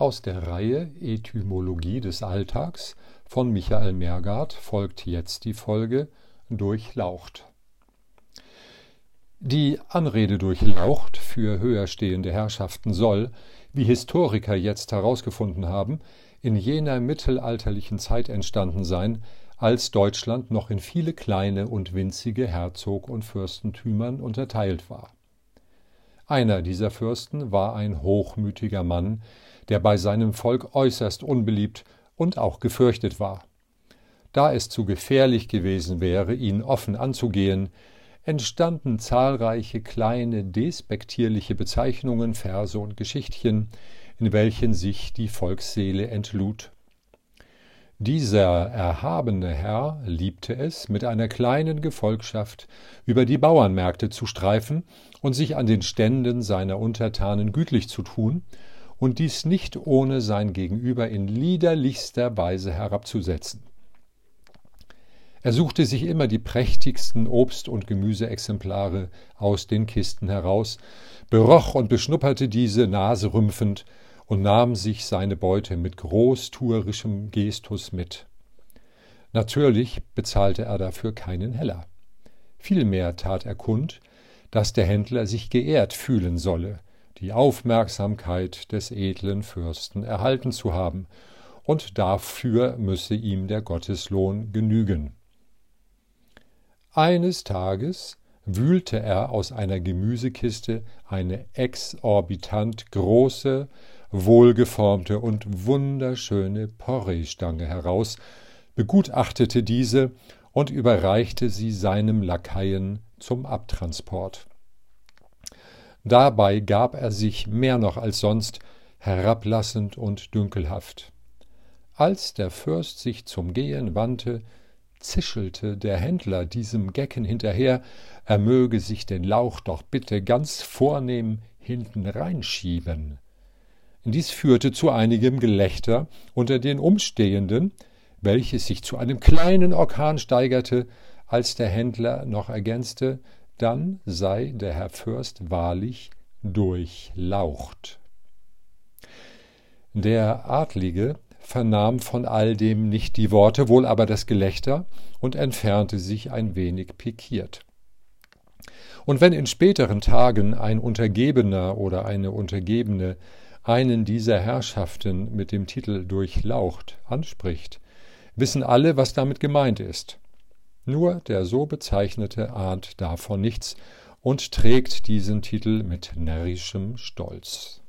Aus der Reihe Etymologie des Alltags von Michael Mergard folgt jetzt die Folge Durchlaucht. Die Anrede durchlaucht für höher stehende Herrschaften soll, wie Historiker jetzt herausgefunden haben, in jener mittelalterlichen Zeit entstanden sein, als Deutschland noch in viele kleine und winzige Herzog- und Fürstentümern unterteilt war. Einer dieser Fürsten war ein hochmütiger Mann, der bei seinem Volk äußerst unbeliebt und auch gefürchtet war. Da es zu gefährlich gewesen wäre, ihn offen anzugehen, entstanden zahlreiche kleine despektierliche Bezeichnungen, Verse und Geschichtchen, in welchen sich die Volksseele entlud. Dieser erhabene Herr liebte es, mit einer kleinen Gefolgschaft über die Bauernmärkte zu streifen und sich an den Ständen seiner Untertanen gütlich zu tun und dies nicht ohne sein Gegenüber in liederlichster Weise herabzusetzen. Er suchte sich immer die prächtigsten Obst- und Gemüseexemplare aus den Kisten heraus, beroch und beschnupperte diese naserümpfend und nahm sich seine Beute mit großtuerischem Gestus mit. Natürlich bezahlte er dafür keinen Heller. Vielmehr tat er kund, dass der Händler sich geehrt fühlen solle, die Aufmerksamkeit des edlen Fürsten erhalten zu haben, und dafür müsse ihm der Gotteslohn genügen. Eines Tages wühlte er aus einer Gemüsekiste eine exorbitant große, wohlgeformte und wunderschöne Porree-Stange heraus, begutachtete diese und überreichte sie seinem Lakaien zum Abtransport. Dabei gab er sich mehr noch als sonst herablassend und dünkelhaft. Als der Fürst sich zum Gehen wandte, zischelte der Händler diesem Gecken hinterher, er möge sich den Lauch doch bitte ganz vornehm hinten reinschieben. Dies führte zu einigem Gelächter unter den Umstehenden, welches sich zu einem kleinen Orkan steigerte, als der Händler noch ergänzte, dann sei der Herr Fürst wahrlich durchlaucht. Der Adlige vernahm von all dem nicht die Worte, wohl aber das Gelächter und entfernte sich ein wenig pikiert. Und wenn in späteren Tagen ein Untergebener oder eine Untergebene einen dieser Herrschaften mit dem Titel Durchlaucht anspricht, wissen alle, was damit gemeint ist. Nur der so bezeichnete ahnt davon nichts und trägt diesen Titel mit närrischem Stolz.